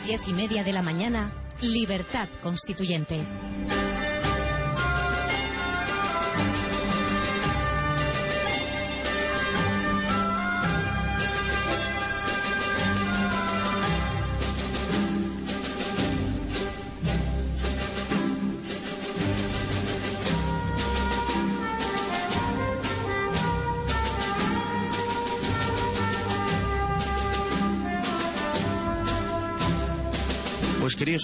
8 a 10 y media de la mañana, Libertad Constituyente.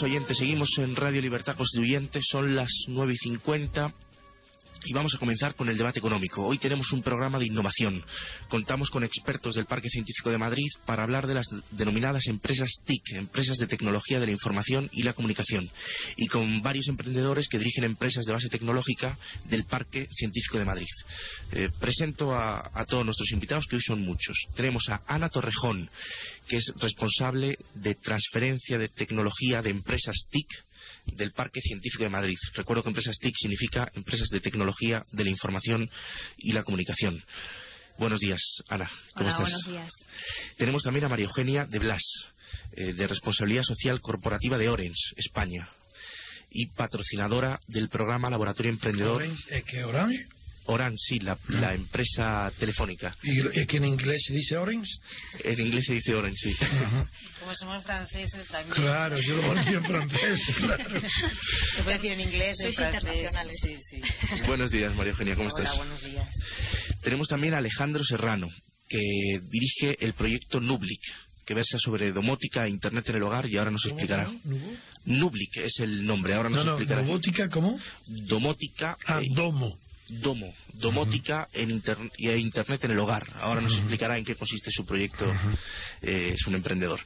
Oyentes, seguimos en Radio Libertad Constituyente, son las nueve y cincuenta y vamos a comenzar con el debate económico. Hoy tenemos un programa de innovación. Contamos con expertos del Parque Científico de Madrid para hablar de las denominadas empresas TIC, empresas de tecnología de la información y la comunicación, y con varios emprendedores que dirigen empresas de base tecnológica del Parque Científico de Madrid. Eh, presento a, a todos nuestros invitados, que hoy son muchos. Tenemos a Ana Torrejón, que es responsable de transferencia de tecnología de empresas TIC del Parque Científico de Madrid. Recuerdo que empresas TIC significa empresas de tecnología de la información y la comunicación. Buenos días, Ana. ¿Cómo Hola, estás? buenos días. Tenemos también a María Eugenia de Blas, eh, de Responsabilidad Social Corporativa de Orange, España, y patrocinadora del programa Laboratorio Emprendedor. Orange, ¿Es que Orange? Orange, sí, la, la empresa telefónica. ¿Y es que en inglés se dice Orange? En inglés se dice Orange, sí. Como somos franceses también. Claro, yo lo ponía en francés, claro. Se puede decir en inglés, Sois en francés. internacionales. Sí, sí. Buenos días, María Eugenia, ¿cómo Hola, estás? buenos días. Tenemos también a Alejandro Serrano, que dirige el proyecto Nublic, que versa sobre domótica e Internet en el hogar y ahora nos explicará. Nublic es el nombre, ahora nos No, no, explicará. robótica, ¿cómo? Domótica Ah, e, domo. Domo, domótica en inter- y e Internet en el hogar. Ahora nos explicará en qué consiste su proyecto. Eh, es un emprendedor.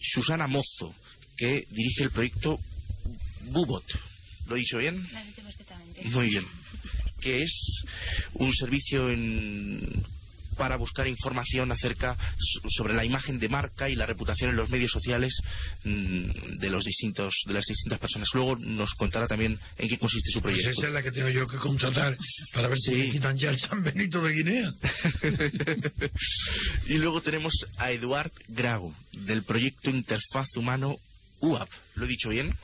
Susana Mozo, que dirige el proyecto Bubot. ¿Lo he dicho bien? Lo has dicho perfectamente. Muy bien. Que es un servicio en- para buscar información acerca so- sobre la imagen de marca y la reputación en los medios sociales mm, de los distintos de las distintas personas. Luego nos contará también en qué consiste su Pues proyecto. esa es la que tengo yo que contratar para ver si me quitan ya el San Benito de Guinea. y luego tenemos a Eduard Grau del proyecto Interfaz Humano UAV. ¿Lo he dicho bien?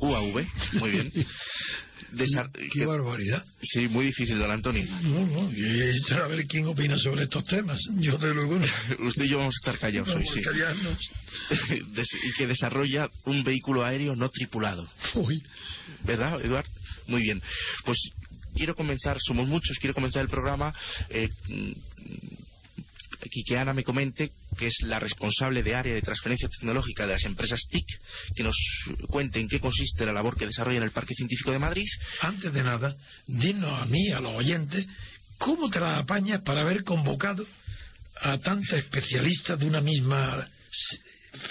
UAV, muy bien. Desa- Qué que- barbaridad. sí, muy difícil, don Antonio. No, no, y a ver quién opina sobre estos temas. Yo de luego no. Usted y yo vamos a estar callados hoy, Vamos sí. y que desarrolla un vehículo aéreo no tripulado. Uy, ¿Verdad, Eduard? Muy bien. Pues quiero comenzar, somos muchos, quiero comenzar el programa. Eh, mm, y que Ana me comente, que es la responsable de área de transferencia tecnológica de las empresas TIC, que nos cuente en qué consiste la labor que desarrolla en el Parque Científico de Madrid. antes de nada, dinos a mí, a los oyentes, ¿cómo te las apañas para haber convocado a tantos especialistas de una misma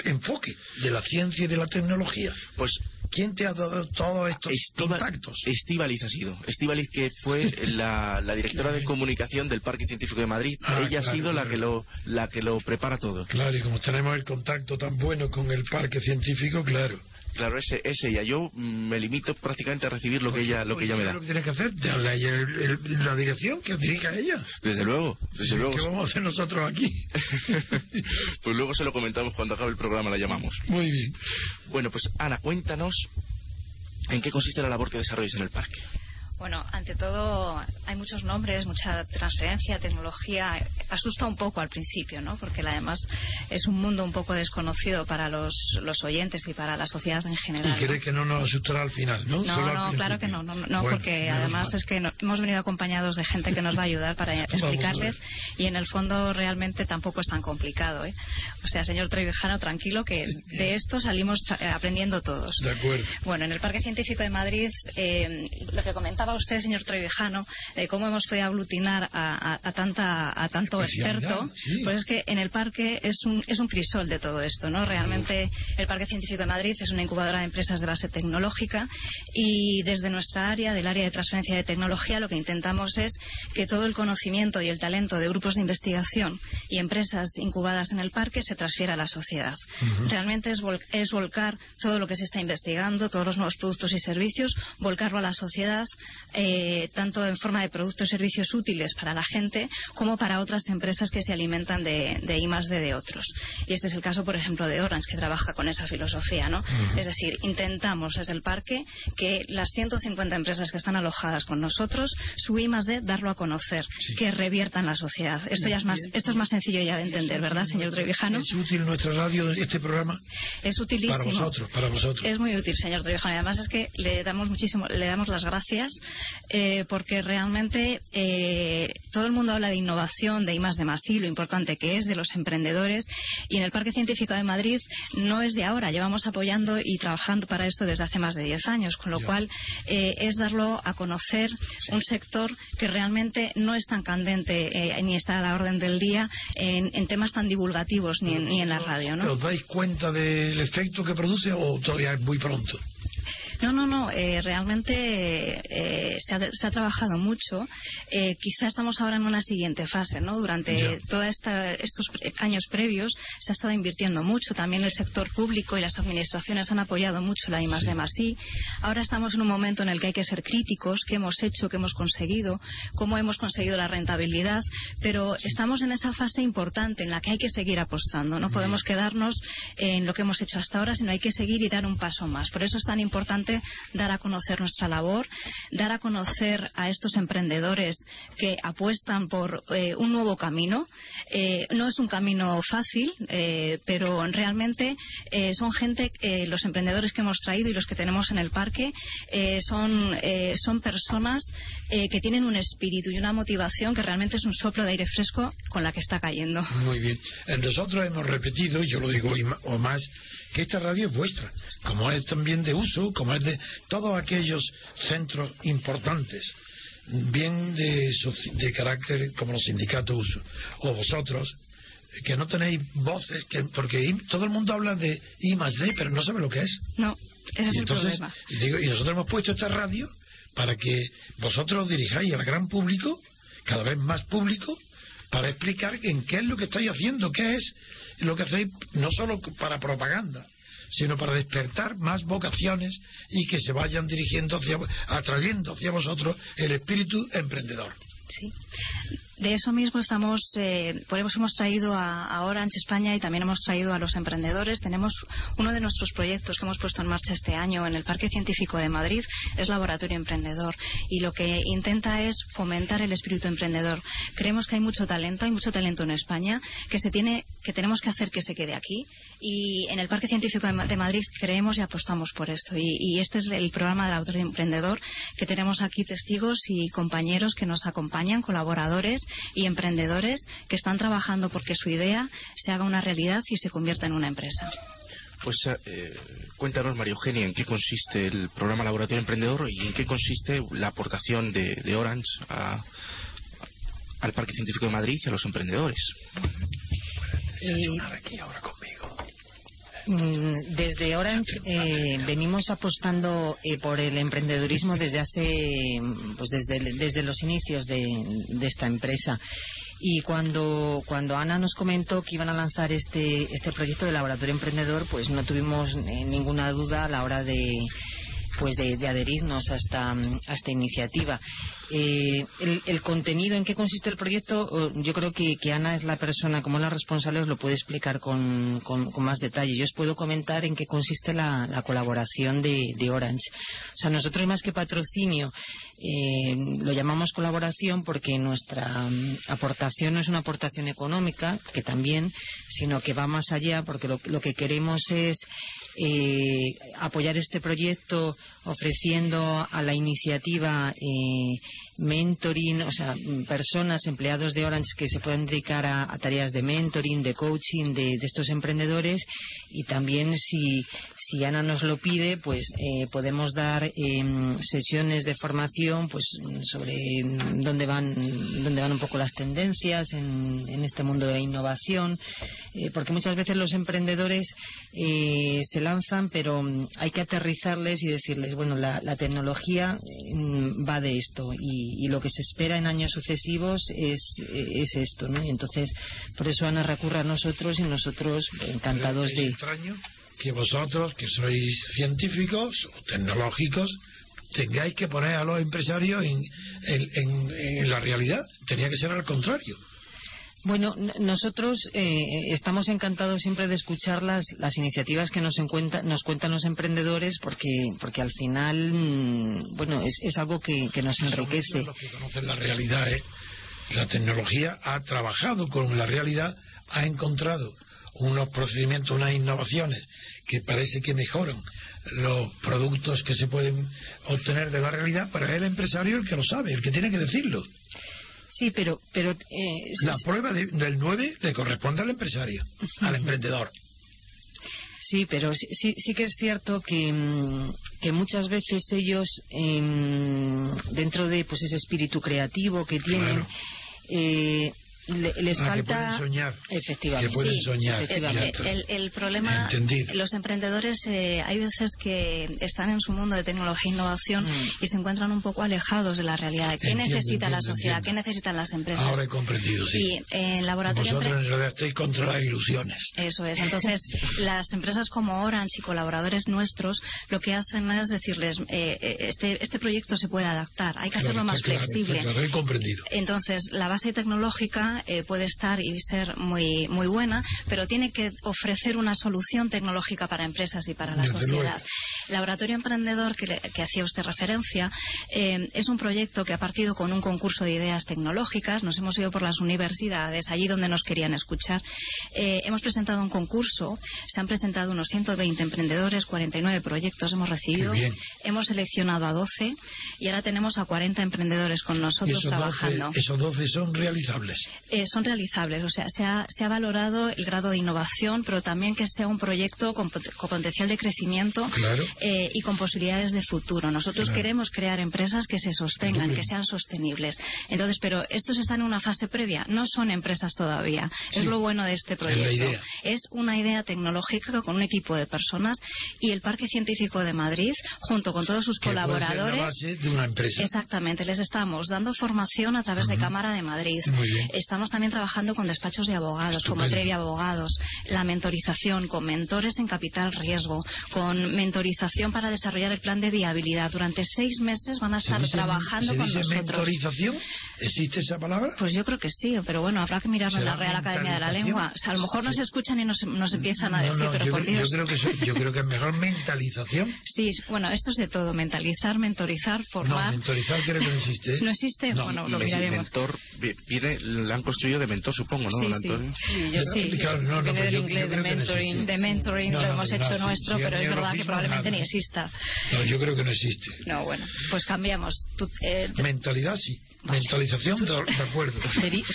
enfoque, de la ciencia y de la tecnología? Pues ¿Quién te ha dado todos estos contactos? Estíbaliz ha sido. Estíbaliz que fue la, la directora de comunicación del Parque Científico de Madrid. Ah, Ella ha claro, sido la que lo la que lo prepara todo. Claro, y como tenemos el contacto tan bueno con el parque científico, claro. Claro, ese es ella. Yo mm, me limito prácticamente a recibir lo que ella lo que ella me ¿Sabes da. lo que tienes que hacer? Darle a ella el- el- la dirección que dirija ella. Desde luego, desde luego. ¿Qué vamos a hacer nosotros aquí? pues luego se lo comentamos cuando acabe el programa, la llamamos. Muy bien. Bueno, pues Ana, cuéntanos en qué consiste la labor que desarrollas en el parque. Bueno, ante todo, hay muchos nombres, mucha transferencia, tecnología. Asusta un poco al principio, ¿no? Porque además es un mundo un poco desconocido para los, los oyentes y para la sociedad en Y general. ¿no? crees que no nos asustará al final, ¿no? No, Solo no, claro que no, no, no, Bueno, porque además es que no- hemos venido acompañados de gente que nos va a ayudar para explicarles y en el fondo realmente tampoco es tan complicado. ¿eh? O sea, señor Trevijano, tranquilo que de esto salimos eh, aprendiendo todos. De acuerdo. Bueno, en el Parque Científico de Madrid, eh, lo que comentaba usted, señor Trevijano, de cómo hemos podido aglutinar a, a- a tanta, a tanto Especialidad, experto, sí. pues es que en el parque es un, es un crisol de todo esto, ¿no? Realmente el Parque Científico de Madrid es una incubadora de empresas de base tecnológica y desde nuestra área, del área de transferencia de tecnología, lo que intentamos es que todo el conocimiento y el talento de grupos de investigación y empresas incubadas en el parque se transfiera a la sociedad. Realmente es, vol- es volcar todo lo que se está investigando, todos los nuevos productos y servicios, volcarlo a la sociedad eh, tanto en forma de productos y servicios útiles para la gente como para otras empresas que se alimentan de, de I D de otros. Y este es el caso, por ejemplo, de Orange, que trabaja con esa filosofía. ¿no? Es decir, intentamos desde el parque que las 150 empresas que están alojadas con nosotros, su I D darlo a conocer, que reviertan la sociedad. Esto, ya es más, esto es más sencillo ya de entender, ¿verdad, señor Trevijano? ¿Es útil nuestra radio, este programa? Es utilísimo. Para vosotros, para vosotros. Es muy útil, señor Trevijano. Además es que le damos muchísimo, le damos las gracias eh, porque realmente eh, todo el mundo habla de innovación, de I de más lo importante que es, de los emprendedores. Y en el Parque Científico de Madrid no es de ahora, llevamos apoyando y trabajando para esto desde hace más de 10 años, con lo cual eh, es darlo a conocer un sector que realmente no es tan candente ni está a la orden del día en, temas tan divulgativos ni en, ni en la radio. ¿no? ¿Os dais cuenta del efecto que produce o todavía es muy pronto? No, no, no. Eh, realmente eh, se, ha, trabajado mucho. Eh, quizá estamos ahora en una siguiente fase, ¿no? Durante todos estos años previos se ha estado invirtiendo mucho. También el sector público y las administraciones han apoyado mucho la I más I. Ahora estamos en un momento en el que hay que ser críticos. ¿Qué hemos hecho? ¿Qué hemos conseguido? ¿Cómo hemos conseguido la rentabilidad? Pero estamos en esa fase importante en la que hay que seguir apostando. No podemos quedarnos en lo que hemos hecho hasta ahora, sino hay que seguir y dar un paso más. Por eso es tan importante dar a conocer nuestra labor, dar a conocer a estos emprendedores que apuestan por eh, un nuevo camino. Eh, no es un camino fácil, eh, pero realmente son gente, los emprendedores que hemos traído y los que tenemos en el parque, son, son personas que tienen un espíritu y una motivación que realmente es un soplo de aire fresco con la que está cayendo. Muy bien. Nosotros hemos repetido, yo lo digo o más, que esta radio es vuestra, como es también de uso, como es de todos aquellos centros importantes, bien de, de carácter como los sindicatos uso, o vosotros, que no tenéis voces, que, porque todo el mundo habla de I más D, pero no sabe lo que es. No, ese es el problema. y nosotros hemos puesto esta radio para que vosotros dirijáis al gran público, cada vez más público, para explicar en qué es lo que estáis haciendo, qué es lo que hacéis, no solo para propaganda, sino para despertar más vocaciones y que se vayan dirigiendo hacia, atrayendo hacia vosotros el espíritu emprendedor. De eso mismo estamos, eh, hemos traído a, a, Orange España y también hemos traído a los emprendedores. Tenemos uno de nuestros proyectos que hemos puesto en marcha este año en el Parque Científico de Madrid, es Laboratorio Emprendedor. Y lo que intenta es fomentar el espíritu emprendedor. Creemos que hay mucho talento, hay mucho talento en España, que se tiene, que tenemos que hacer que se quede aquí. Y en el Parque Científico de, Madrid creemos y apostamos por esto. Y, y este es el programa de Laboratorio Emprendedor, que tenemos aquí testigos y compañeros que nos acompañan, colaboradores y emprendedores que están trabajando porque su idea se haga una realidad y se convierta en una empresa. Pues eh, cuéntanos, María Eugenia, en qué consiste el programa Laboratorio Emprendedor y en qué consiste la aportación de, Orange al Parque Científico de Madrid y a los emprendedores. Mm, desde Orange eh, venimos apostando eh, por el emprendedurismo desde hace, pues desde, desde los inicios de, esta empresa. Y cuando, cuando Ana nos comentó que iban a lanzar este, este proyecto de laboratorio emprendedor, pues no tuvimos eh, ninguna duda a la hora de, pues de, adherirnos a esta, esta iniciativa. Eh, el, contenido, ¿en qué consiste el proyecto? Yo creo que, Ana es la persona, como la responsable, os lo puede explicar con, más detalle. Yo os puedo comentar en qué consiste la, colaboración de, Orange. O sea, nosotros más que patrocinio eh, lo llamamos colaboración porque nuestra mm, aportación no es una aportación económica, que también, sino que va más allá porque lo que queremos es eh, apoyar este proyecto ofreciendo a la iniciativa eh, mentoring, o sea, personas, empleados de Orange que se pueden dedicar a, tareas de mentoring, de coaching de, estos emprendedores. Y también si, si Ana nos lo pide, pues eh, podemos dar em, sesiones de formación pues sobre dónde van, dónde van un poco las tendencias en, en este mundo de innovación, eh, porque muchas veces los emprendedores eh, se lanzan, pero mm, hay que aterrizarles y decirles, bueno, la, la tecnología mm, va de esto y y, lo que se espera en años sucesivos es, es esto, ¿no? Y entonces, por eso Ana recurre a nosotros y nosotros encantados de... extraño que vosotros, que sois científicos o tecnológicos, tengáis que poner a los empresarios en, en la realidad. Tenía que ser al contrario. Bueno, nosotros eh, estamos encantados siempre de escuchar las, las iniciativas que nos, nos cuentan los emprendedores porque, porque al final, mm, bueno, es, es algo que, que nos enriquece. Los que conocen la realidad, ¿eh? la tecnología ha trabajado con la realidad, ha encontrado unos procedimientos, unas innovaciones que parece que mejoran los productos que se pueden obtener de la realidad, para el empresario el que lo sabe, el que tiene que decirlo. Sí, pero... pero eh, la prueba del 9 le corresponde al empresario, al emprendedor. Sí, pero sí, sí que es cierto que, mm, que muchas veces ellos, em, dentro de pues ese espíritu creativo que tienen, eh, les ah, falta que pueden soñar. Efectivamente que pueden soñar. el, problema los emprendedores eh, hay veces que están en su mundo de tecnología e innovación mm. y se encuentran un poco alejados de la realidad. Qué necesita la sociedad qué necesitan las empresas ahora he comprendido sí. Y en laboratorio vosotros en realidad estáis contra las ilusiones. Eso es. Entonces las empresas como Orange y colaboradores nuestros lo que hacen es decirles eh, eh, este este proyecto se puede adaptar. Hay que hacerlo más flexible. he comprendido. Entonces la base tecnológica eh, puede estar y ser muy, muy buena, pero tiene que ofrecer una solución tecnológica para empresas y para la sociedad. Laboratorio Emprendedor, que, hacía usted referencia, eh, es un proyecto que ha partido con un concurso de ideas tecnológicas. Nos hemos ido por las universidades, allí donde nos querían escuchar. Eh, hemos presentado un concurso, se han presentado unos 120 emprendedores, 49 proyectos hemos recibido. Hemos seleccionado a 12 y ahora tenemos a 40 emprendedores con nosotros trabajando. ¿Esos 12 son realizables? Eh, son realizables. O sea, se ha, se ha, valorado el grado de innovación, pero también que sea un proyecto con, potencial de crecimiento eh, y con posibilidades de futuro. Nosotros queremos crear empresas que se sostengan, que sean sostenibles. Entonces, pero estos están en una fase previa. No son empresas todavía. Es lo bueno de este proyecto. Es, una idea tecnológica con un equipo de personas y el Parque Científico de Madrid, junto con todos sus colaboradores. de una empresa. Exactamente. Les estamos dando formación a través de Cámara de Madrid. Estamos también trabajando con despachos de abogados, como Trevi Abogados, la mentorización con mentores en capital riesgo, con mentorización para desarrollar el plan de viabilidad. Durante seis meses van a estar trabajando con nosotros. mentorización? ¿Existe esa palabra? Pues yo creo que sí, pero bueno, habrá que mirarlo en la Real Academia de la Lengua. a lo mejor nos escuchan y nos, empiezan a decir, pero yo, por Dios. Yo creo, que yo creo que es mejor mentalización. Sí, bueno, esto es de todo, mentalizar, mentorizar, formar. No, mentorizar creo que no existe. ¿No existe? bueno, lo miraremos. Mentor pide, la han construido de mentor, supongo, ¿no, sí, Sí, yo sí. no, no, del inglés de mentoring, de mentoring lo hemos hecho nuestro, pero es verdad que probablemente ni exista. No, yo creo que no existe. No, bueno, pues cambiamos. Eh, Mentalidad sí. Mentalización, de, acuerdo.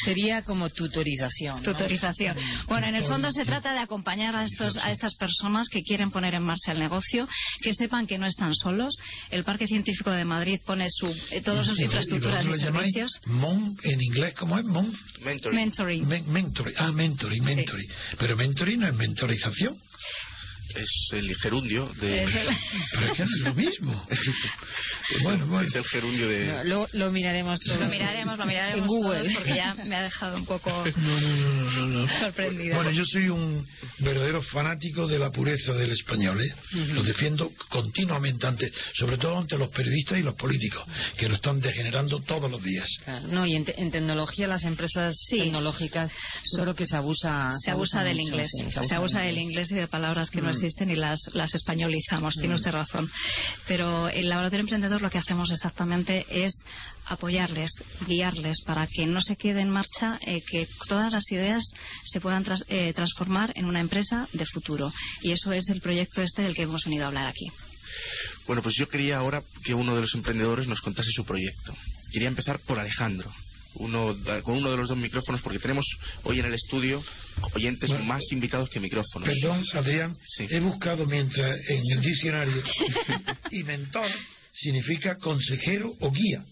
Sería, como tutorización. Tutorización. Bueno, en el fondo se trata de acompañar a, estos, a estas personas que quieren poner en marcha el negocio, que sepan que no están solos. El Parque Científico de Madrid pone su, eh, todas sus infraestructuras y, servicios. Mon, en inglés, ¿cómo es? Mon? Mentoring. mentoring. Ah, mentoring, mentoring. Pero mentoring no es mentorización es el gerundio de. Pero es que es lo mismo. es, bueno, bueno. es el gerundio de. lo, lo, miraremos todo. Lo miraremos, lo miraremos en Google. porque ya me ha dejado un poco no, no, no, sorprendido. Bueno, yo soy un verdadero fanático de la pureza del español. ¿eh? Lo defiendo continuamente, ante, sobre todo ante los periodistas y los políticos, que lo están degenerando todos los días. No, y en, tecnología, las empresas tecnológicas, solo que se abusa. Se, abusa, del inglés. se, abusa, del inglés y de palabras que no existen y las, las españolizamos, tiene mm. usted razón. Pero el laboratorio emprendedor lo que hacemos exactamente es apoyarles, guiarles para que no se quede en marcha, eh, que todas las ideas se puedan eh, transformar en una empresa de futuro. Y eso es el proyecto este del que hemos venido a hablar aquí. Bueno, pues yo quería ahora que uno de los emprendedores nos contase su proyecto. Quería empezar por Alejandro uno, con uno de los dos micrófonos porque tenemos hoy en el estudio oyentes más invitados que micrófonos. Perdón, Adrián, he buscado mientras en el diccionario y mentor significa consejero o guía.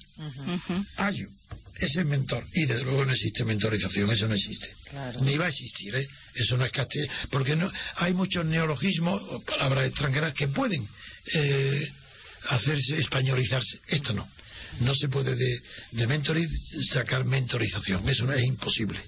Ayo. Ese es mentor. Y desde luego no existe mentorización, eso no existe. Ni va a existir, ¿eh? Eso no es castellano. Porque no, hay muchos neologismos o palabras extranjeras que pueden eh, hacerse, españolizarse. Esto no. No se puede de, de mentoring sacar mentorización. Eso no es imposible.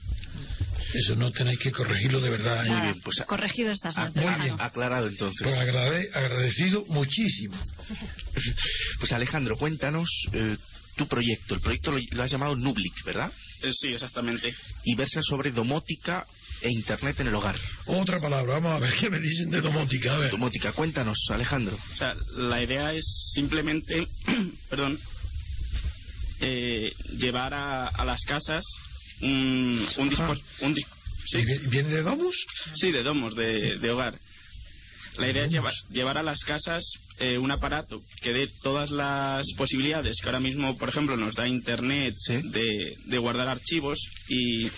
Eso no tenéis que corregirlo de verdad. Muy bien, pues Corregido estás, Ah, muy bien. aclarado entonces. Pues agrade- agradecido muchísimo. Pues Alejandro, cuéntanos eh, tu proyecto. El proyecto lo, lo has llamado Nublic, ¿verdad? Eh, sí, exactamente. Y versa sobre domótica e internet en el hogar. Otra palabra, vamos a ver qué me dicen de domótica. A ver. Domótica, cuéntanos, Alejandro. O sea, la idea es simplemente, perdón, eh, llevar a, a las casas un, un, dispo- un dis- sí, ¿Y vi- ¿Viene de Domus? sí, de domos, de, de hogar. La idea es Domos. llevar, llevar a las casas eh, un aparato que dé todas las posibilidades que ahora mismo, por ejemplo, nos da Internet Sí. de, de guardar archivos y,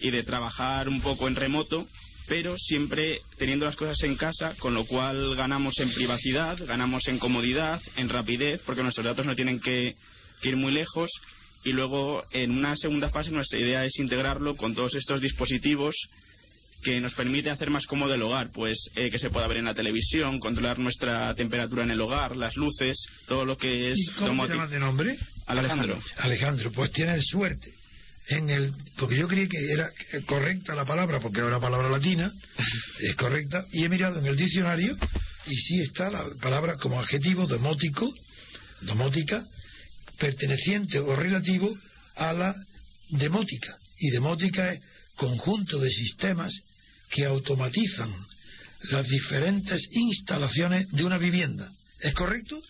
y de trabajar un poco en remoto, pero siempre teniendo las cosas en casa, con lo cual ganamos en privacidad, ganamos en comodidad, en rapidez, porque nuestros datos no tienen que, que ir muy lejos. Y luego, en una segunda fase, nuestra idea es integrarlo con todos estos dispositivos que nos permite hacer más cómodo el hogar, pues eh, que se pueda ver en la televisión, controlar nuestra temperatura en el hogar, las luces, todo lo que es ¿Y cómo te llamas de nombre? Alejandro. Alejandro, pues tienes suerte. En el, porque yo creí que era correcta la palabra, porque era una palabra latina, es correcta, y he mirado en el diccionario y sí está la palabra como adjetivo domótico, domótica, perteneciente o relativo a la demótica. Y demótica es conjunto de sistemas que automatizan las diferentes instalaciones de una vivienda. ¿Es correcto?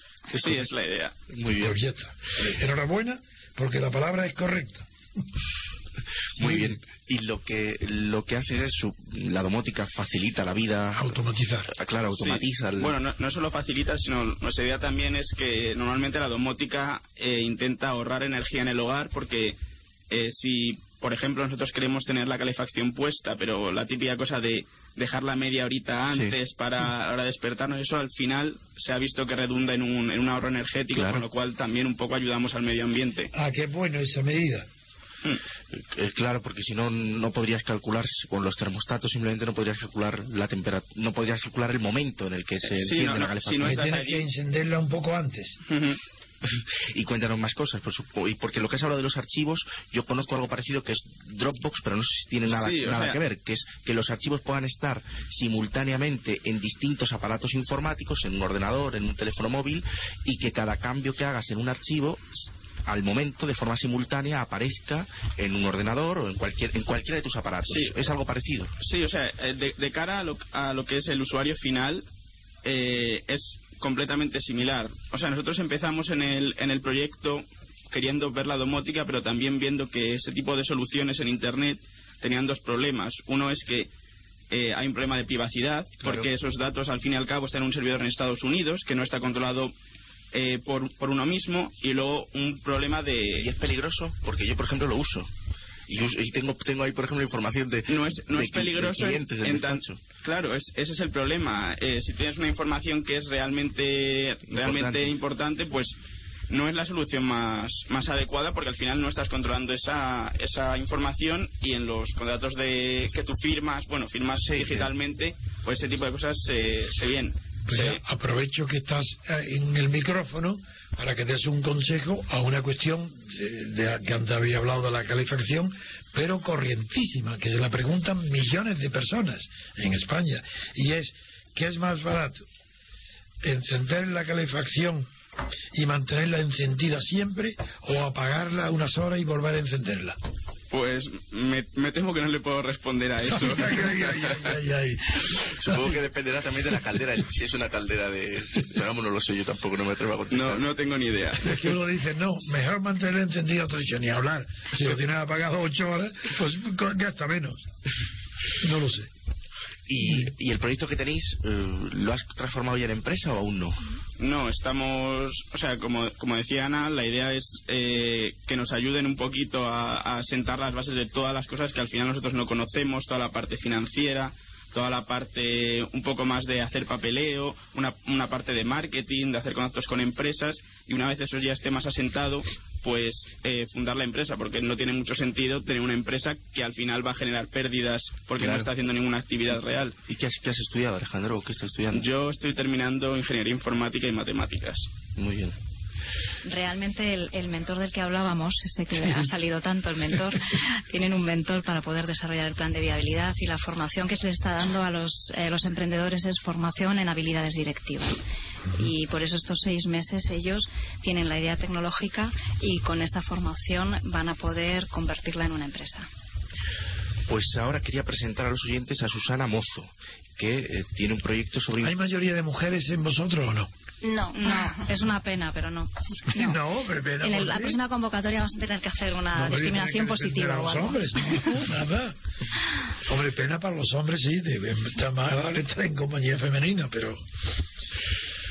Sí, es la idea. Muy bien. Pues. Enhorabuena, porque la palabra es correcta. Muy bien. Y lo que lo que haces es su- la domótica facilita la vida. Automatizar. Ah, Claro, automatiza. Sí. el- Bueno, no, no solo facilita, sino nuestra idea también es que normalmente la domótica eh, intenta ahorrar energía en el hogar porque eh, si, por ejemplo, nosotros queremos tener la calefacción puesta, pero la típica cosa de dejarla media horita Sí. antes para ahora despertarnos, eso al final se ha visto que redunda en un, en un ahorro energético, Claro. con lo cual también un poco ayudamos al medio ambiente. Ah, qué bueno esa medida. Eh, claro, porque si no, no podrías calcular, con los termostatos simplemente no podrías calcular la temperatura, no podrías calcular el momento en el que se Sí, enciende no, la no, calefacción. si no tienes allí. que encenderla un poco antes. Y cuéntanos más cosas, por supuesto. Y porque lo que has hablado de los archivos, yo conozco algo parecido que es Dropbox, pero no sé si tiene nada, Sí, nada sea- que ver, que es que los archivos puedan estar simultáneamente en distintos aparatos informáticos, en un ordenador, en un teléfono móvil, y que cada cambio que hagas en un archivo al momento, de forma simultánea, aparezca en un ordenador o en cualquier en cualquiera de tus aparatos. Sí. Es algo parecido. Sí, o sea, eh, de, de cara a lo, a lo que es el usuario final, eh, es completamente similar. O sea, nosotros empezamos en el, en el proyecto queriendo ver la domótica, pero también viendo que ese tipo de soluciones en Internet tenían dos problemas. Uno es que eh, hay un problema de privacidad, Claro. porque esos datos al fin y al cabo están en un servidor en Estados Unidos que no está controlado eh, por, por uno mismo, y luego un problema Y de... es peligroso, porque yo, por ejemplo, lo uso. Y, y tengo, tengo ahí, por ejemplo, información de, no es, no de es de peligroso en, en tan- despacho. claro es, ese es el problema Eh, si tienes una información que es realmente realmente importante pues no es la solución más, más adecuada porque al final no estás controlando esa, esa información y en los contratos de que tú firmas, bueno, firmas Sí, digitalmente, pues ese tipo de cosas se, se bien. Pues aprovecho que estás eh, en el micrófono para que des un consejo a una cuestión de, de- que antes había hablado de la calefacción, pero corrientísima, que se la preguntan millones de personas en España. Y es, ¿qué es más barato? ¿Encender la calefacción y mantenerla encendida siempre o apagarla unas horas y volver a encenderla? Pues me, me temo que no le puedo responder a eso. Ay, ay, ay, ay, ay. Supongo que dependerá también de la caldera, si es una caldera de... Pero no lo sé, yo tampoco no me atrevo a contestar. no, no tengo ni idea. Es que uno dice, no, mejor mantenerla encendida otra hecho, ni hablar. Si lo tienes apagado ocho horas, pues gasta menos. No lo sé. ¿Y, y el proyecto que tenéis, eh, lo has transformado ya en empresa o aún no? No, estamos, o sea, como, como decía Ana, la idea es eh, que nos ayuden un poquito a, a sentar las bases de todas las cosas que al final nosotros no conocemos, toda la parte financiera, toda la parte un poco más de hacer papeleo, una, una parte de marketing, de hacer contactos con empresas y una vez eso ya esté más asentado, pues eh, fundar la empresa, porque no tiene mucho sentido tener una empresa que al final va a generar pérdidas porque Claro. no está haciendo ninguna actividad real. ¿Y qué has, qué has estudiado, Alejandro? ¿O ¿Qué estás estudiando? Yo estoy terminando ingeniería informática y matemáticas. Muy bien. Realmente el, mentor del que hablábamos, ese que ha salido tanto, el mentor, tienen un mentor para poder desarrollar el plan de viabilidad y la formación que se le está dando a los, eh, los emprendedores es formación en habilidades directivas. Y por eso estos seis meses ellos tienen la idea tecnológica y con esta formación van a poder convertirla en una empresa. Pues ahora quería presentar a los oyentes a Susana Mozo, que eh, tiene un proyecto sobre... ¿Hay mayoría de mujeres en vosotros o no? No, no, es una pena, pero no. No, pero pena. En la próxima convocatoria vamos a tener que hacer una discriminación positiva. los hombres, nada. Hombre, pena para los hombres, sí, está más agradable estar en compañía femenina, pero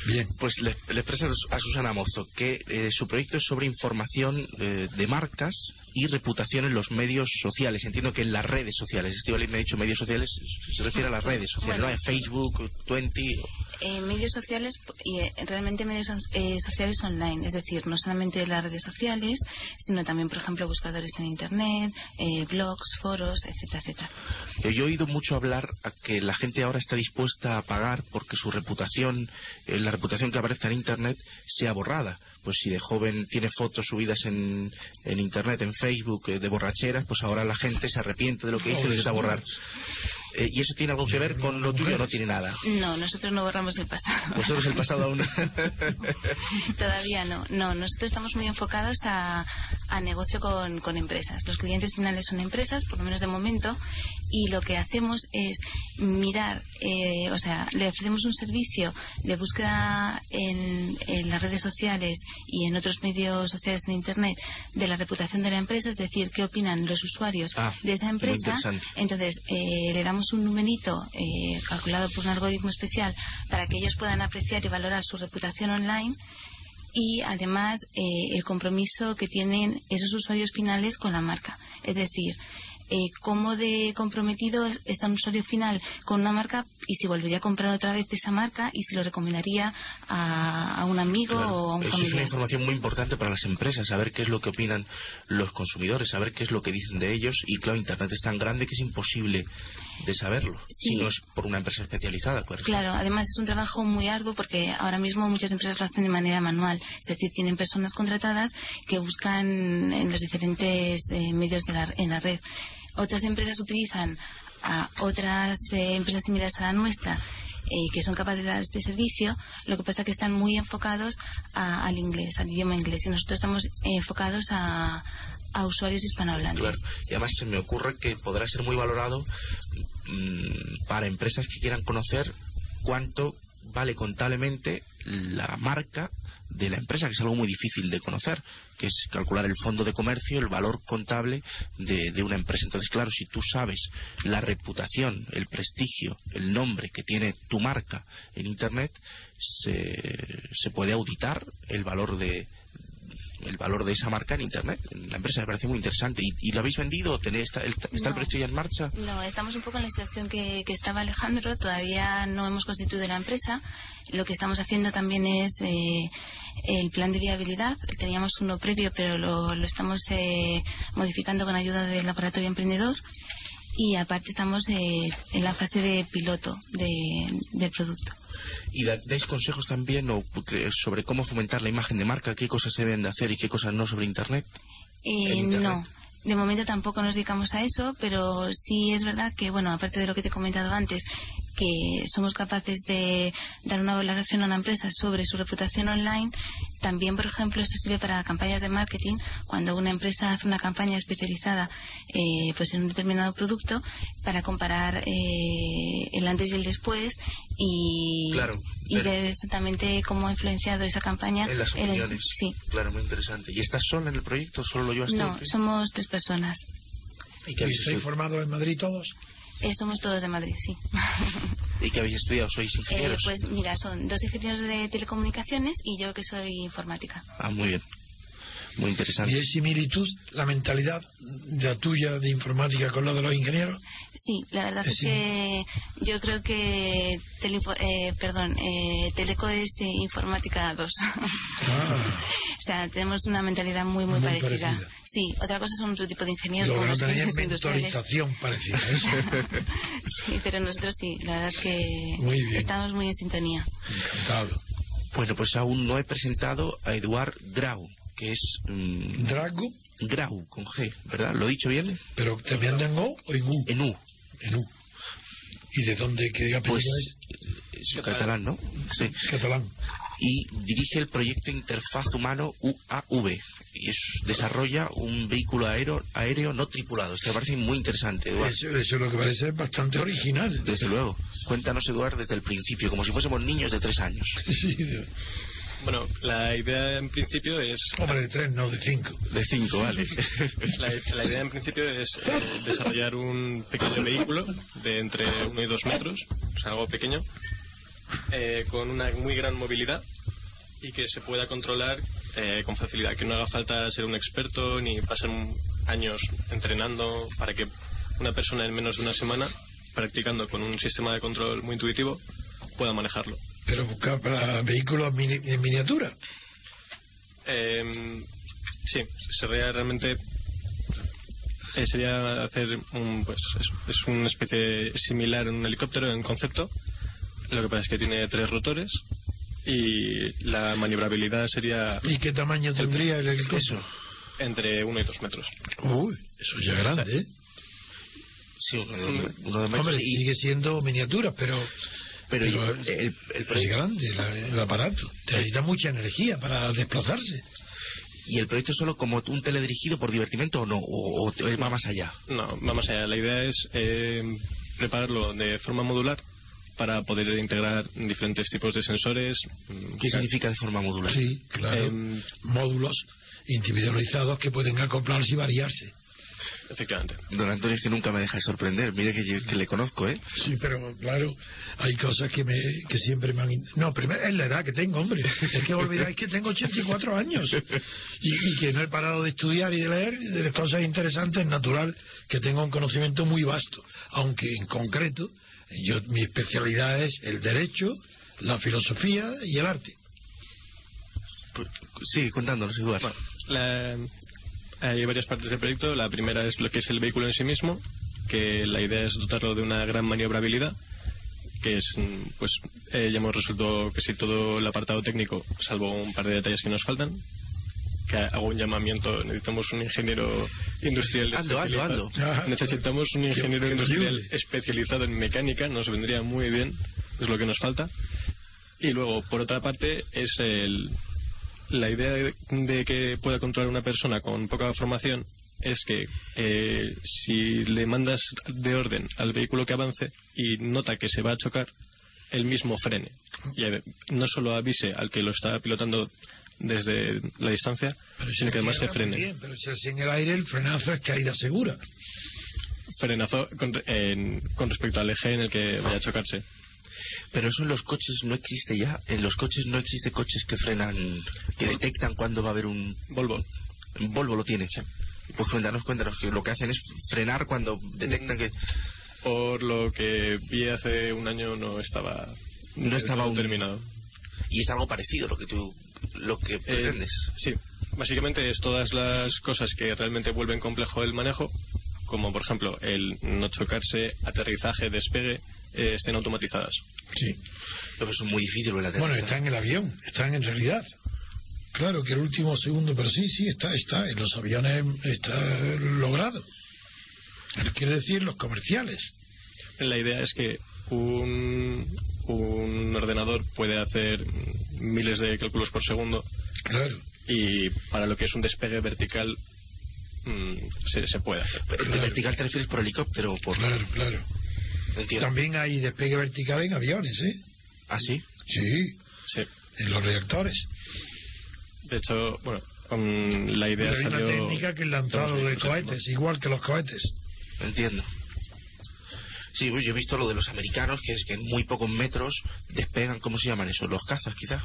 Bien. Pues le, le presento a Susana Mozo que eh, su proyecto es sobre información eh, de marcas y reputación en los medios sociales. Entiendo que en las redes sociales. Estivali me ha dicho medios sociales, se refiere a las redes sociales, ¿no? En Facebook, Twenty. En medios sociales y eh, realmente medios sociales online, es decir, no solamente las redes sociales, sino también, por ejemplo, buscadores en Internet, blogs, foros, etcétera, etcétera. Yo he oído mucho hablar a que la gente ahora está dispuesta a pagar porque su reputación, la reputación que aparezca en Internet sea borrada. Pues si de joven tiene fotos subidas en, en Internet, en Facebook, eh, de borracheras, pues ahora la gente se arrepiente de lo que hizo y necesita borrar. Eh, ¿Y eso tiene algo que ver con lo tuyo o no tiene nada? No, nosotros no borramos el pasado. ¿Vosotros el pasado aún? Todavía no. No, nosotros estamos muy enfocados a, a negocio con, con, empresas. Los clientes finales son empresas, por lo menos de momento, y lo que hacemos es mirar, eh, o sea, le ofrecemos un servicio de búsqueda en, en, las redes sociales y en otros medios sociales en Internet de la reputación de la empresa, es decir, qué opinan los usuarios ah, de esa empresa. Entonces, eh, le damos un numerito eh, calculado por un algoritmo especial para que ellos puedan apreciar y valorar su reputación online y además eh, el compromiso que tienen esos usuarios finales con la marca. Es decir, eh, cómo de comprometido está un usuario final con una marca y si volvería a comprar otra vez esa marca y si lo recomendaría a, un amigo o a un Eso es una información muy importante para las empresas, saber qué es lo que opinan los consumidores, saber qué es lo que dicen de ellos y claro, Internet es tan grande que es imposible de saberlo, si no es por una empresa especializada. Claro, además es un trabajo muy arduo porque ahora mismo muchas empresas lo hacen de manera manual, es decir, tienen personas contratadas que buscan en los diferentes eh, medios de la, en la red. Otras empresas utilizan a otras eh, empresas similares a la nuestra eh, que son capaces de dar este servicio, lo que pasa es que están muy enfocados al inglés, al idioma inglés, y nosotros estamos enfocados a, a usuarios hispanohablantes. Y además se me ocurre que podrá ser muy valorado mm, para empresas que quieran conocer cuánto vale contablemente la marca de la empresa, que es algo muy difícil de conocer, que es calcular el fondo de comercio, el valor contable de, una empresa. Entonces, claro, si tú sabes la reputación, el prestigio, el nombre que tiene tu marca en Internet, se puede auditar el valor de, el valor de esa marca en Internet. La empresa me parece muy interesante. ¿Y, lo habéis vendido? ¿Está, el, está el precio ya en marcha? No, estamos un poco en la situación que, estaba Alejandro. Todavía no hemos constituido la empresa. Lo que estamos haciendo también es eh, el plan de viabilidad. Teníamos uno previo, pero lo, lo estamos eh, modificando con ayuda del laboratorio emprendedor y aparte estamos eh, en la fase de piloto del producto. ¿Y dais consejos también sobre cómo fomentar la imagen de marca? ¿Qué cosas se deben de hacer y qué cosas no sobre Internet? Eh, no. De momento tampoco nos dedicamos a eso, pero sí es verdad que, bueno, aparte de lo que te he comentado antes, que somos capaces de dar una valoración a una empresa sobre su reputación online. También, por ejemplo, esto sirve para campañas de marketing. Cuando una empresa hace una campaña especializada eh, pues en un determinado producto para comparar eh, el antes y el después y, y ver exactamente cómo ha influenciado esa campaña. En las opiniones. sí. Claro, muy interesante. ¿Y estás sola en el proyecto? ¿Solo lo llevas No, somos tres personas. ¿Y, ¿Y estáis formados en Madrid todos? Eh, somos todos de Madrid, sí. ¿Y qué habéis estudiado? ¿Sois eh, ingenieros? pues mira, son dos ingenieros de telecomunicaciones y yo que soy informática. Ah, muy bien. Muy interesante. ¿Y es similitud la mentalidad de la tuya de informática con la de los ingenieros? Sí, la verdad es, que yo creo que eh, perdón, eh, Teleco es eh, informática 2. Ah. o sea, tenemos una mentalidad muy, muy, parecida. Sí, otra cosa son otro tipo de ingenieros como los ingenieros mentorización parecida. sí, pero nosotros sí, la verdad es que estamos muy en sintonía. Encantado. Bueno, pues aún no he presentado a Eduard Grau, que es... mm, Drago, Grau, con G, ¿verdad? ¿Lo he dicho bien? pero te viendo en O o en U. En U. En U. ¿Y de dónde qué apellido Pues es? es catalán, ¿no? Sí. Catalán. Y dirige el proyecto Interfaz Humano UAV. Y es, desarrolla un vehículo aéreo, aéreo no tripulado. Esto me parece muy interesante, Eduard. Eso, eso es lo que parece bastante original. Desde luego. Cuéntanos, Eduard, desde el principio, como si fuésemos niños de tres años. Sí, Bueno, la idea en principio es... hombre, de tres, no de cinco. De cinco, vale. La, la idea en principio es eh, desarrollar un pequeño vehículo de entre 1 y 2 metros, o sea, algo pequeño, eh, con una muy gran movilidad y que se pueda controlar eh, con facilidad, que no haga falta ser un experto ni pasar un- años entrenando para que una persona en menos de una semana, practicando con un sistema de control muy intuitivo, pueda manejarlo. Pero buscar para vehículos mini- en miniatura. Eh, sí, sería realmente eh, sería hacer un pues es, es una especie similar a un helicóptero en concepto. Lo que pasa es que tiene tres rotores y la maniobrabilidad sería ¿Y qué tamaño tendría el helicóptero? entre 1 y 2 metros. Uy, eso ya es grande, ¿eh? Sí, uno de, uno de metros Hombre, y- sigue siendo miniatura, pero... pero pero el, el- el es proyecto, grande la- el aparato. Necesita mucha energía para desplazarse. ¿Y el proyecto es solo como un teledirigido por divertimento o no? ¿O, o va más allá? No, vamos allá. La idea es eh, prepararlo de forma modular para poder integrar diferentes tipos de sensores. ¿Qué significa de forma modular? Sí, claro. Em, Módulos individualizados que pueden acoplarse y variarse. Efectivamente. Don Antonio es que nunca me deja de sorprender. Mire que, yo- que le conozco, ¿eh? Sí, pero claro, hay cosas que me que siempre me han... in- No, primero es la edad que tengo, hombre. Es que olvidáis que tengo 84 años y, y que no he parado de estudiar y de leer y de las cosas interesantes. Es natural que tenga un conocimiento muy vasto, aunque en concreto yo mi especialidad es el derecho, la filosofía y el arte. Pues, Sí, contándonos, Eduardo. Bueno, la- hay varias partes del proyecto. La primera es lo que es el vehículo en sí mismo, que la idea es dotarlo de una gran maniobrabilidad, que es, pues, eh, ya hemos resuelto casi todo el apartado técnico, salvo un par de detalles que nos faltan. Que hago un llamamiento, necesitamos un ingeniero industrial. Hazlo, especializado. hazlo. Necesitamos un ingeniero industrial especializado en mecánica, nos vendría muy bien, es lo que nos falta. Y luego, por otra parte, es el, la idea de, de que pueda controlar una persona con poca formación es que eh, si le mandas de orden al vehículo que avance y nota que se va a chocar, él mismo frene. Y eh, no solo avise al que lo está pilotando desde la distancia, Pero si sino que además se frene. bien, pero si en el aire el frenazo es caída segura. Frenazo con, re- en- con respecto al eje en el que vaya a chocarse. Pero eso en los coches no existe ya. En los coches no existe coches que frenan, que detectan cuando va a haber un... Volvo. En Volvo lo tiene. Pues cuéntanos, cuéntanos, que lo que hacen es frenar cuando detectan que... Por lo que vi hace un año no estaba, No estaba aún- terminado. Y es algo parecido lo que tú... lo que Eh, pretendes. sí, básicamente es todas las cosas que realmente vuelven complejo el manejo, como por ejemplo el no chocarse, aterrizaje, despegue, eh, estén automatizadas. Sí. Lo que es muy difícil el Bueno, está en el avión, están en realidad. Claro que el último segundo, pero sí, sí, está, está. En los aviones está logrado. Quiere decir los comerciales. La idea es que un, un ordenador puede hacer miles de cálculos por segundo Claro. y para lo que es un despegue vertical mm, se, se puede hacer. ¿De Claro. vertical te refieres por helicóptero o por...? Claro, claro. Entiendo. También hay despegue vertical en aviones, ¿eh? ¿Ah, sí? Sí, Sí. en los reactores. De hecho, bueno, con la idea Pero hay una salió... técnica que es el lanzado de cohetes, igual que los cohetes. Entiendo. Sí, pues yo he visto lo de los americanos, que es que en muy pocos metros despegan, ¿cómo se llaman eso? Los cazas, quizá.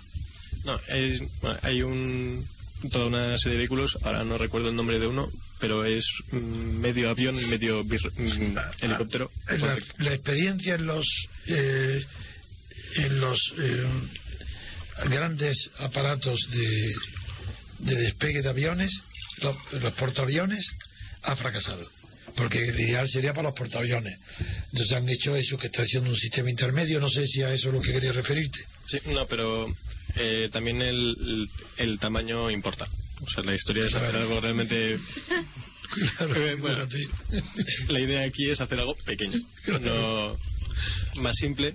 No, es- bueno, hay un, toda una serie de vehículos, ahora no recuerdo el nombre de uno, pero es mm, medio avión y medio bir- mm, helicóptero. La, la experiencia en los eh, en los eh, grandes aparatos de, de despegue de aviones, los, los portaaviones, ha fracasado. Porque el ideal sería para los portaaviones. Entonces han hecho eso que está haciendo un sistema intermedio. No sé si a eso es lo que quería referirte. Sí, no, pero eh, también el, el, tamaño importa. O sea, la historia es hacer algo realmente. bueno, la idea aquí es hacer algo pequeño, no más simple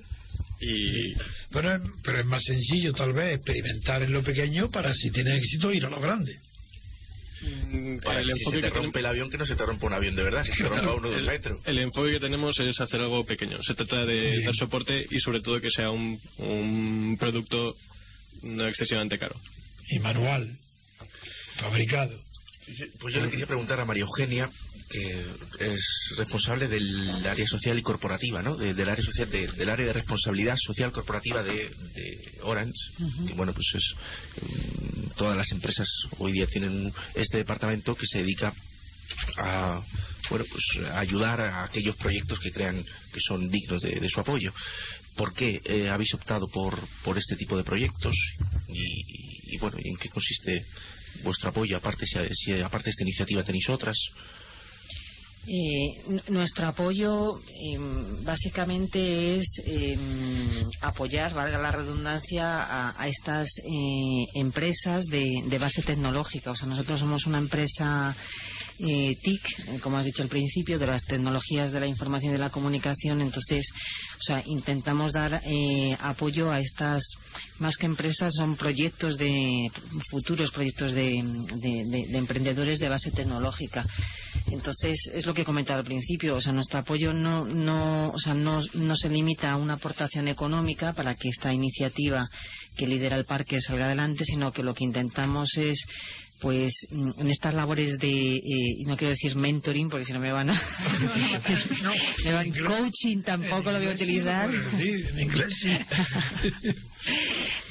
y pero, pero es más sencillo tal vez experimentar en lo pequeño para si tiene éxito ir a lo grande para el enfoque se te que rompe el avión que no se te rompa un avión de verdad, se te rompa uno de un metro. El enfoque que tenemos es hacer algo pequeño. Se trata de dar soporte y sobre todo que sea un, un producto no excesivamente caro. Y manual, fabricado. Pues yo le quería preguntar a María Eugenia, que es responsable del área social y corporativa, ¿no? del área social, del área de responsabilidad social corporativa de, Orange, que bueno, pues es mm, todas las empresas hoy día tienen este departamento que se dedica a bueno pues ayudar a aquellos proyectos que crean que son dignos de, su apoyo. ¿Por qué eh, habéis optado por, por este tipo de proyectos y, bueno, ¿y en qué consiste vuestro apoyo? Aparte, si, aparte de esta iniciativa tenéis otras. Eh, nuestro apoyo em, básicamente es em, apoyar, valga la redundancia, a, estas eh, empresas de, de, base tecnológica. O sea, nosotros somos una empresa eh, TIC, eh, como has dicho al principio, de las tecnologías de la información y de la comunicación. Entonces, o sea, intentamos dar eh, apoyo a estas, más que empresas, son proyectos de futuros proyectos de, emprendedores de base tecnológica. Entonces, es lo que he comentado al principio. O sea, nuestro apoyo no, no, o sea, no, no se limita a una aportación económica para que esta iniciativa que lidera el parque salga adelante, sino que lo que intentamos es pues mm, en estas labores de, eh, no quiero decir mentoring, porque si no me van a... coaching tampoco lo voy a utilizar. en inglés sí.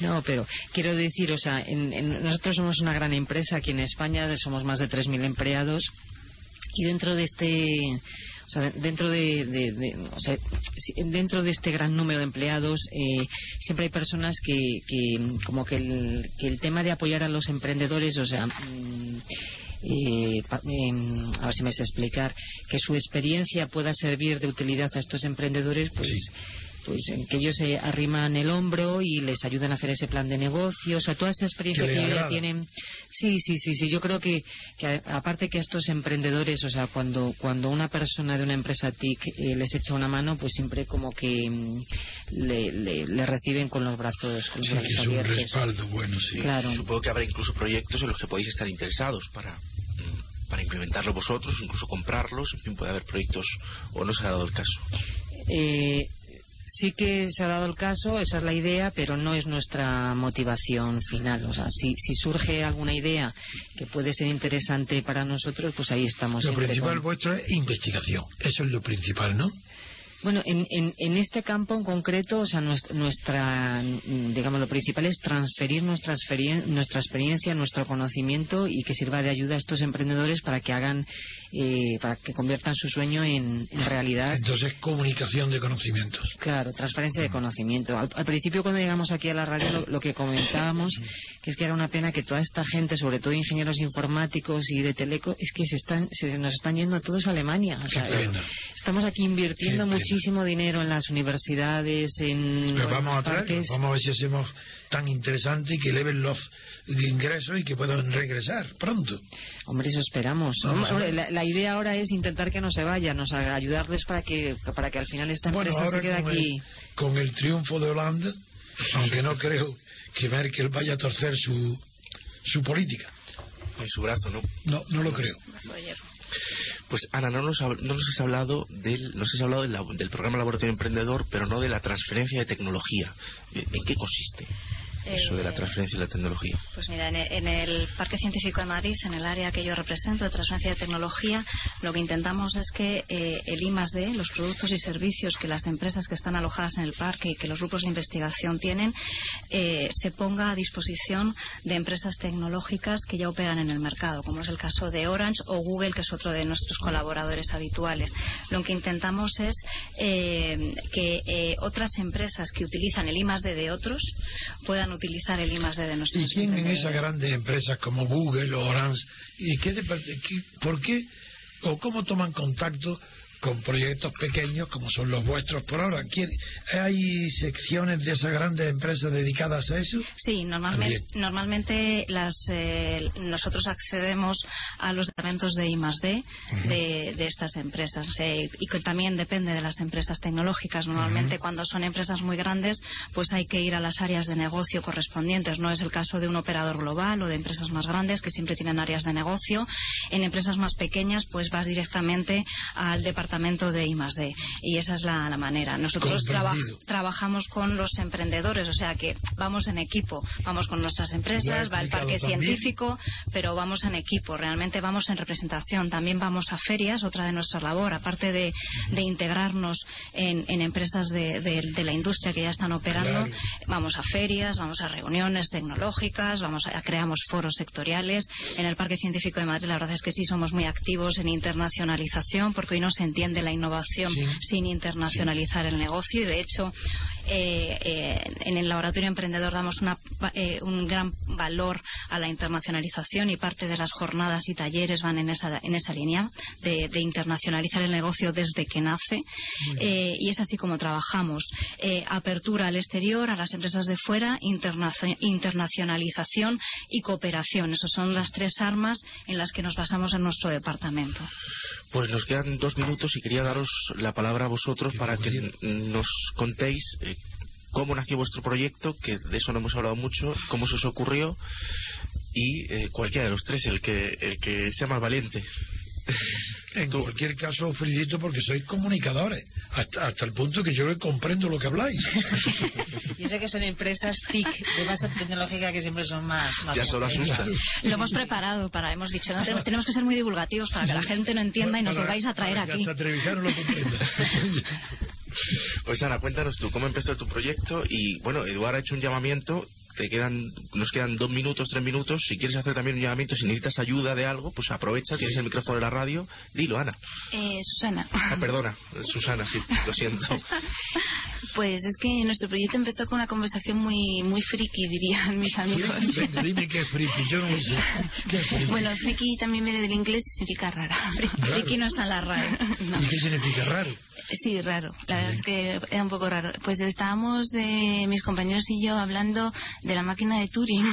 no, pero quiero decir, o sea, nosotros somos una gran empresa aquí en España, somos más de 3.000 empleados y dentro de este dentro de, dentro de este gran número de empleados eh, siempre hay personas que, como que el, que el tema de apoyar a los emprendedores, o sea, mm, em, a ver si me sé explicar, que su experiencia pueda servir de utilidad a estos emprendedores, pues pues que ellos se arriman el hombro y les ayudan a hacer ese plan de negocio, o sea, toda esa experiencia que, ellos ya tienen. Sí, sí, sí, sí, yo creo que, que aparte que a estos emprendedores, o sea, cuando cuando una persona de una empresa TIC eh, les echa una mano, pues siempre como que mm, le, le, reciben con los brazos, con los sí, es un respaldo bueno, sí. Claro. Supongo que habrá incluso proyectos en los que podéis estar interesados para mm, para implementarlo vosotros, incluso comprarlos, en fin, puede haber proyectos o no se ha dado el caso. Eh, sí que se ha dado el caso, esa es la idea, pero no es nuestra motivación final. O sea, si, si surge alguna idea que puede ser interesante para nosotros, pues ahí estamos. Lo principal vuestro es investigación, eso es lo principal, ¿no? Bueno, en, en, en, este campo en concreto, o sea, nuestra, digamos, lo principal es transferir nuestra, nuestra experiencia, nuestro conocimiento y que sirva de ayuda a estos emprendedores para que hagan, eh, para que conviertan su sueño en, realidad. Entonces, comunicación de conocimientos. Claro, transferencia de conocimiento. Al, principio, cuando llegamos aquí a la radio, lo, que comentábamos, que es que era una pena que toda esta gente, sobre todo ingenieros informáticos y de teleco, es que se, están, se nos están yendo todos a Alemania. estamos aquí invirtiendo muchísimo dinero en las universidades, en. vamos a traer, vamos a ver si hacemos tan interesante y que eleven los ingresos y que puedan regresar pronto. Hombre, eso esperamos. la, idea ahora es intentar que no se vayan, nos ayudarles para que para que al final esta empresa se quede aquí. con el triunfo de Holanda, aunque no creo que Merkel vaya a torcer su su política. En su brazo, ¿no? No, no lo creo. Pues Ana, no nos, no nos has hablado, del, nos has hablado del programa Laboratorio Emprendedor, pero no de la transferencia de tecnología. ¿En qué consiste? Eso de la eh, transferencia de la tecnología? Pues mira, en el, Parque Científico de Madrid, en el área que yo represento de transferencia de tecnología, lo que intentamos es que eh, el I+D, los productos y servicios que las empresas que están alojadas en el parque y que los grupos de investigación tienen, eh, se ponga a disposición de empresas tecnológicas que ya operan en el mercado, como es el caso de Orange o Google, que es otro de nuestros colaboradores habituales. Lo que intentamos es que otras empresas que utilizan el I+D de otros puedan utilizar el I de nuestros ¿Y quién en esas grandes empresas como Google o Orange, y qué, por qué o cómo toman contacto con proyectos pequeños como son los vuestros por ahora. ¿Hay secciones de esas grandes empresas dedicadas a eso? Sí, normalmente, normalmente las, eh, nosotros accedemos a los departamentos de I D de, estas empresas y que también depende de las empresas tecnológicas. Normalmente cuando son empresas muy grandes pues hay que ir a las áreas de negocio correspondientes. No es el caso de un operador global o de empresas más grandes que siempre tienen áreas de negocio. En empresas más pequeñas pues vas directamente al departamento de I D y esa es la, manera. Nosotros trabajamos con los emprendedores, o sea que vamos en equipo, vamos con nuestras empresas, va el parque científico, pero vamos en equipo, realmente vamos en representación. También vamos a ferias, otra de nuestra labor, aparte de, integrarnos en, empresas de, la industria que ya están operando, vamos a ferias, vamos a reuniones tecnológicas, vamos a, creamos foros sectoriales. En el Parque Científico de Madrid la verdad es que sí somos muy activos en internacionalización porque hoy no se entiende la innovación sin internacionalizar el negocio y de hecho eh, eh, en el laboratorio emprendedor damos eh, un gran valor a la internacionalización y parte de las jornadas y talleres van en esa, en esa línea de, internacionalizar el negocio desde que nace y es así como trabajamos. apertura al exterior, a las empresas de fuera, internacionalización y cooperación. Esas son las tres armas en las que nos basamos en nuestro departamento. Pues nos quedan dos minutos y quería daros la palabra a vosotros para que nos contéis cómo nació vuestro proyecto, que de eso no hemos hablado mucho, cómo se os ocurrió y eh, cualquiera de los tres, el que, el que sea más valiente. En cualquier caso, os felicito porque sois comunicadores, hasta, hasta el punto que yo comprendo lo que habláis. Yo sé que son empresas TIC, de base tecnológica, que siempre son más. ya solo asusta. Lo hemos preparado para, hemos dicho, no, tenemos que ser muy divulgativos para que la gente no entienda y nos volváis a traer aquí. Hasta lo. Pues Ana, cuéntanos tú, ¿cómo empezó tu proyecto? Y bueno, Eduardo ha hecho un llamamiento te quedan, nos quedan dos minutos, tres minutos. Si quieres hacer también un llamamiento, si necesitas ayuda de algo, pues aprovecha, tienes el micrófono de la radio. Dilo, Ana. Eh, Susana. Ah, perdona, Susana, sí, lo siento. Pues es que nuestro proyecto empezó con una conversación muy muy friki, dirían mis amigos. dime qué es friki, yo no sé. Bueno, friki también viene del inglés y significa rara. Friki no está en la RAE. ¿Y qué significa raro? Sí, raro. La verdad es que era un poco raro. Pues estábamos, eh, mis compañeros y yo, hablando de la máquina de Turing.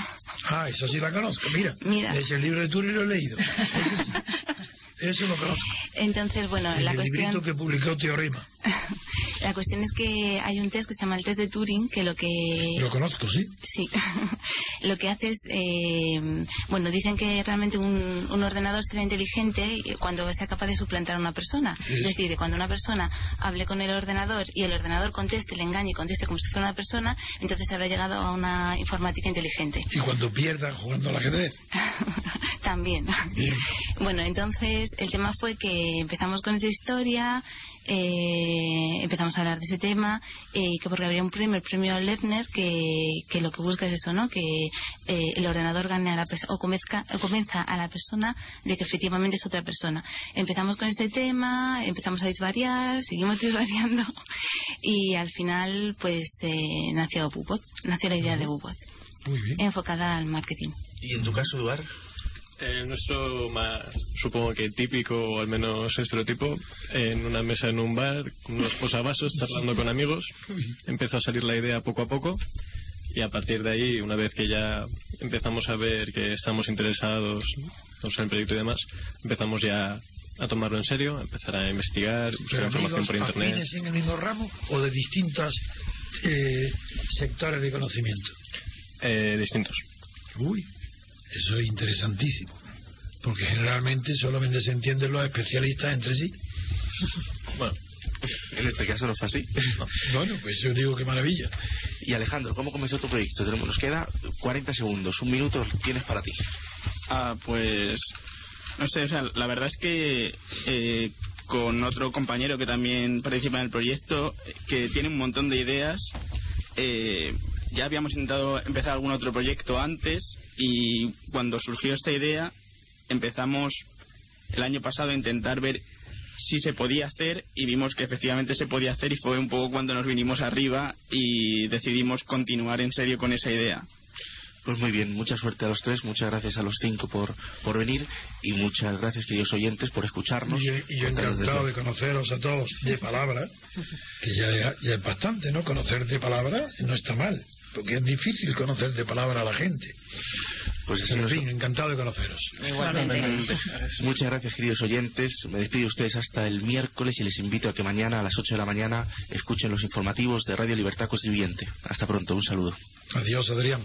Ah, eso sí la conozco, mira. Mira. Ese libro de Turing lo he leído. Eso lo conozco. Entonces, bueno, el la cuestión... que publicó Teorema. la cuestión es que hay un test que se llama el test de Turing, que lo que... Lo conozco, sí. Sí. lo que hace es... Eh, bueno, dicen que realmente un, un, ordenador será inteligente cuando sea capaz de suplantar a una persona. Es decir, cuando una persona hable con el ordenador y el ordenador conteste, le engañe y conteste como si fuera una persona, entonces habrá llegado a una informática inteligente. ¿Y cuando pierda jugando al ajedrez? También. Bueno, entonces el tema fue que empezamos con esa historia, eh, empezamos a hablar de ese tema, eh, que porque había un premio, el premio Lerner, que, que lo que busca es eso, ¿no? Que eh, el ordenador gane a la o, comezca, o comienza a la persona de que efectivamente es otra persona. Empezamos con ese tema, empezamos a disvariar, seguimos disvariando y al final pues eh, nació Bubot, nació la idea de Bubot. Enfocada al marketing. ¿Y en tu caso, Eduard? Eh, nuestro más, supongo que típico o al menos estereotipo, en una mesa en un bar, con unos posavasos, charlando con amigos, empezó a salir la idea poco a poco y a partir de ahí, una vez que ya empezamos a ver que estamos interesados en el proyecto y demás, empezamos ya a tomarlo en serio, a empezar a investigar, buscar información por internet. en el mismo ramo o de distintos eh, sectores de conocimiento? Eh, distintos. Uy, eso es interesantísimo, porque generalmente solamente se entienden los especialistas entre sí. Bueno, en este caso no fue así. Bueno, pues yo digo que maravilla. Y Alejandro, ¿cómo comenzó tu proyecto? Nos queda 40 segundos, un minuto tienes para ti. Ah, pues no sé, o sea, la verdad es que eh, con otro compañero que también participa en el proyecto, que tiene un montón de ideas, eh, ya habíamos intentado empezar algún otro proyecto antes y cuando surgió esta idea empezamos el año pasado a intentar ver si se podía hacer y vimos que efectivamente se podía hacer y fue un poco cuando nos vinimos arriba y decidimos continuar en serio con esa idea. Pues muy bien, mucha suerte a los tres, muchas gracias a los cinco por, por venir y muchas gracias, queridos oyentes, por escucharnos. Y yo, y yo encantado de conoceros a todos de palabra, que ya, ya es bastante, ¿no? Conocer de palabra no está mal, porque es difícil conocer de palabra a la gente. Pues así en fin, encantado de conoceros. Igualmente. Muchas gracias, queridos oyentes. Me despido de ustedes hasta el miércoles y les invito a que mañana a las 8 de la mañana escuchen los informativos de Radio Libertad Constituyente. Hasta pronto, un saludo. Adiós, Adrián.